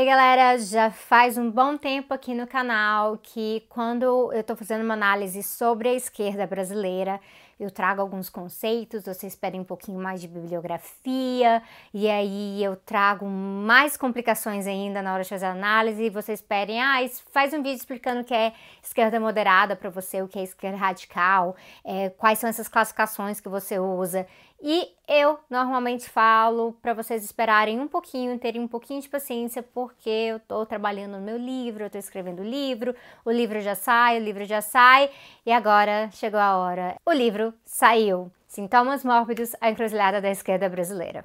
Ei galera, já faz um bom tempo aqui no canal que quando eu tô fazendo uma análise sobre a esquerda brasileira, eu trago alguns conceitos, vocês pedem um pouquinho mais de bibliografia, e aí eu trago mais complicações ainda na hora de fazer a análise, e vocês pedem, ah, faz um vídeo explicando o que é esquerda moderada para você, o que é esquerda radical, é, quais são essas classificações que você usa. E eu normalmente falo para vocês esperarem um pouquinho, terem um pouquinho de paciência, porque eu estou trabalhando no meu livro, eu estou escrevendo o livro, o livro já sai, o livro já sai, e agora chegou a hora. O livro saiu. Sintomas mórbidos, a encruzilhada da esquerda brasileira.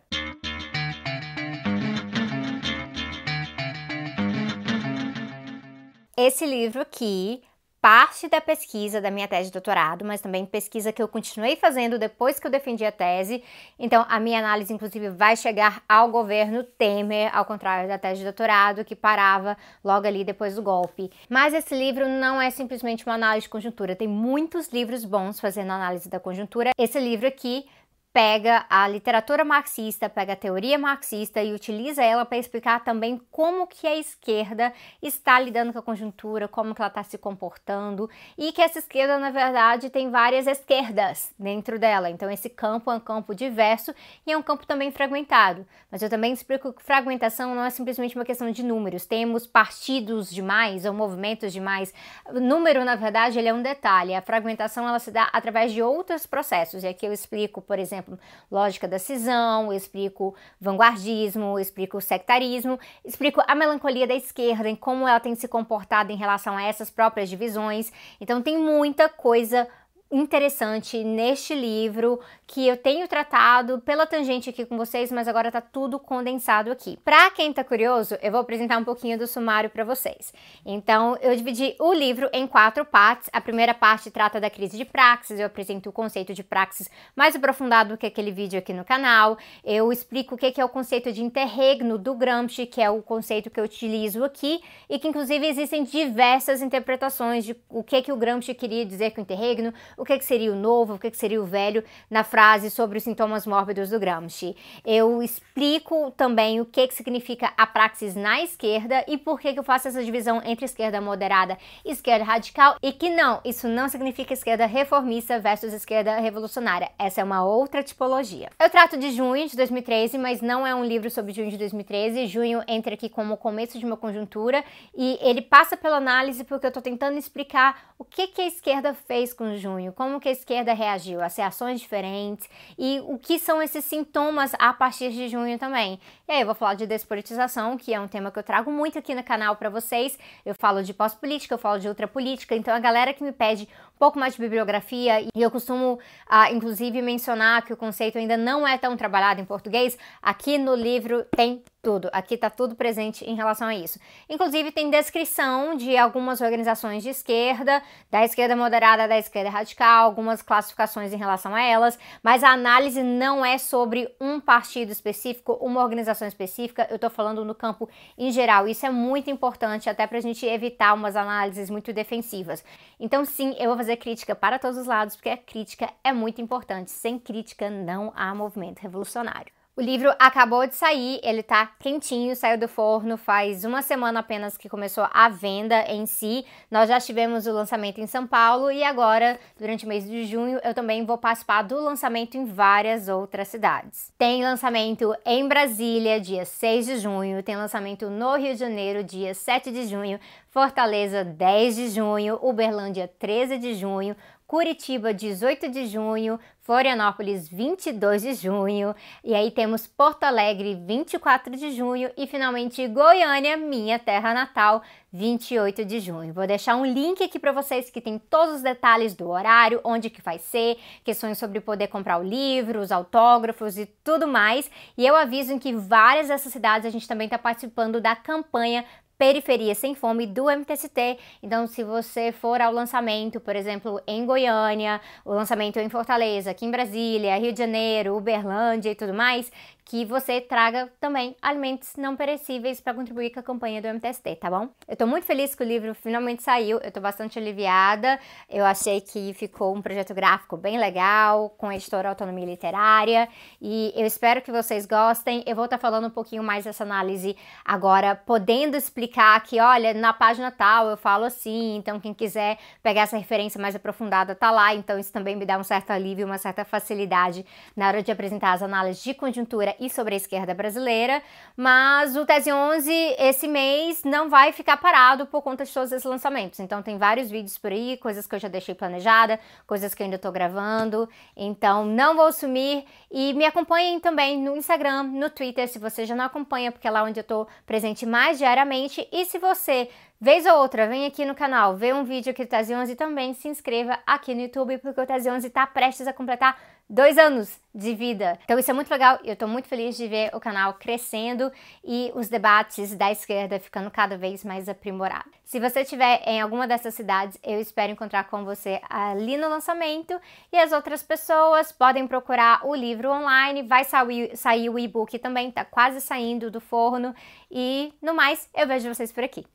Esse livro aqui parte da pesquisa da minha tese de doutorado, mas também pesquisa que eu continuei fazendo depois que eu defendi a tese. Então, a minha análise, inclusive, vai chegar ao governo Temer, ao contrário da tese de doutorado, que parava logo ali depois do golpe. Mas esse livro não é simplesmente uma análise de conjuntura, tem muitos livros bons fazendo análise da conjuntura. Esse livro aqui pega a literatura marxista, pega a teoria marxista e utiliza ela para explicar também como que a esquerda está lidando com a conjuntura, como que ela está se comportando e que essa esquerda, na verdade, tem várias esquerdas dentro dela. Então, esse campo é um campo diverso e é um campo também fragmentado. Mas eu também explico que fragmentação não é simplesmente uma questão de números. Temos partidos demais ou movimentos demais. O número, na verdade, ele é um detalhe. A fragmentação, ela se dá através de outros processos. E aqui eu explico, por exemplo, exemplo, lógica da cisão, explico vanguardismo, explico sectarismo, explico a melancolia da esquerda, em como ela tem se comportado em relação a essas próprias divisões. Então tem muita coisa interessante neste livro que eu tenho tratado pela tangente aqui com vocês, mas agora tá tudo condensado aqui. Para quem tá curioso, eu vou apresentar um pouquinho do sumário para vocês. Então, eu dividi o livro em quatro partes. A primeira parte trata da crise de praxis, eu apresento o conceito de praxis mais aprofundado que aquele vídeo aqui no canal. Eu explico o que é o conceito de interregno do Gramsci, que é o conceito que eu utilizo aqui e que inclusive existem diversas interpretações de o que que o Gramsci queria dizer com interregno, o que, que seria o novo, o que, que seria o velho na frase sobre os sintomas mórbidos do Gramsci. Eu explico também o que, que significa a praxis na esquerda e por que, que eu faço essa divisão entre esquerda moderada e esquerda radical e que não, isso não significa esquerda reformista versus esquerda revolucionária. Essa é uma outra tipologia. Eu trato de junho de 2013, mas não é um livro sobre junho de 2013. Junho entra aqui como o começo de uma conjuntura e ele passa pela análise porque eu estou tentando explicar o que, que a esquerda fez com junho junho, como que a esquerda reagiu a ações diferentes e o que são esses sintomas a partir de junho também. E aí eu vou falar de despolitização, que é um tema que eu trago muito aqui no canal para vocês. Eu falo de pós-política, eu falo de ultrapolítica, então a galera que me pede pouco mais de bibliografia e eu costumo, ah, inclusive, mencionar que o conceito ainda não é tão trabalhado em português, aqui no livro tem tudo. Aqui tá tudo presente em relação a isso. Inclusive tem descrição de algumas organizações de esquerda, da esquerda moderada, da esquerda radical, algumas classificações em relação a elas, mas a análise não é sobre um partido específico, uma organização específica, eu tô falando no campo em geral. Isso é muito importante até pra gente evitar umas análises muito defensivas. Então sim, eu vou fazer crítica para todos os lados, porque a crítica é muito importante. Sem crítica não há movimento revolucionário. O livro acabou de sair, ele tá quentinho, saiu do forno faz uma semana apenas que começou a venda em si. Nós já tivemos o lançamento em São Paulo e agora, durante o mês de junho, eu também vou participar do lançamento em várias outras cidades. Tem lançamento em Brasília, dia 6 de junho, tem lançamento no Rio de Janeiro, dia 7 de junho, Fortaleza, 10 de junho, Uberlândia, 13 de junho, Curitiba, 18 de junho, Florianópolis, 22 de junho, e aí temos Porto Alegre, 24 de junho, e finalmente Goiânia, minha terra natal, 28 de junho. Vou deixar um link aqui para vocês que tem todos os detalhes do horário, onde que vai ser, questões sobre poder comprar o livro, os autógrafos e tudo mais. E eu aviso que várias dessas cidades a gente também está participando da campanha Periferia Sem Fome do MTST. Então, se você for ao lançamento, por exemplo, em Goiânia, o lançamento em Fortaleza, aqui em Brasília, Rio de Janeiro, Uberlândia e tudo mais, que você traga também alimentos não perecíveis para contribuir com a campanha do MTST, tá bom? Eu tô muito feliz que o livro finalmente saiu, eu tô bastante aliviada. Eu achei que ficou um projeto gráfico bem legal, com a editora Autonomia Literária, e eu espero que vocês gostem. Eu vou estar tá falando um pouquinho mais dessa análise agora, podendo explicar que, olha, na página tal eu falo assim, então quem quiser pegar essa referência mais aprofundada tá lá, então isso também me dá um certo alívio, uma certa facilidade na hora de apresentar as análises de conjuntura e sobre a esquerda brasileira, mas o Tese 11 esse mês não vai ficar parado por conta de todos esses lançamentos. Então tem vários vídeos por aí, coisas que eu já deixei planejada, coisas que eu ainda tô gravando. Então não vou sumir e me acompanhem também no Instagram, no Twitter, se você já não acompanha, porque é lá onde eu tô presente mais diariamente. E se você Vez ou outra, vem aqui no canal, vê um vídeo aqui do Tese 11 e também se inscreva aqui no YouTube, porque o Tese 11 está prestes a completar dois anos de vida. Então isso é muito legal e eu estou muito feliz de ver o canal crescendo e os debates da esquerda ficando cada vez mais aprimorados. Se você estiver em alguma dessas cidades, eu espero encontrar com você ali no lançamento e as outras pessoas podem procurar o livro online, vai sair, sair o e-book também, tá quase saindo do forno e no mais, eu vejo vocês por aqui.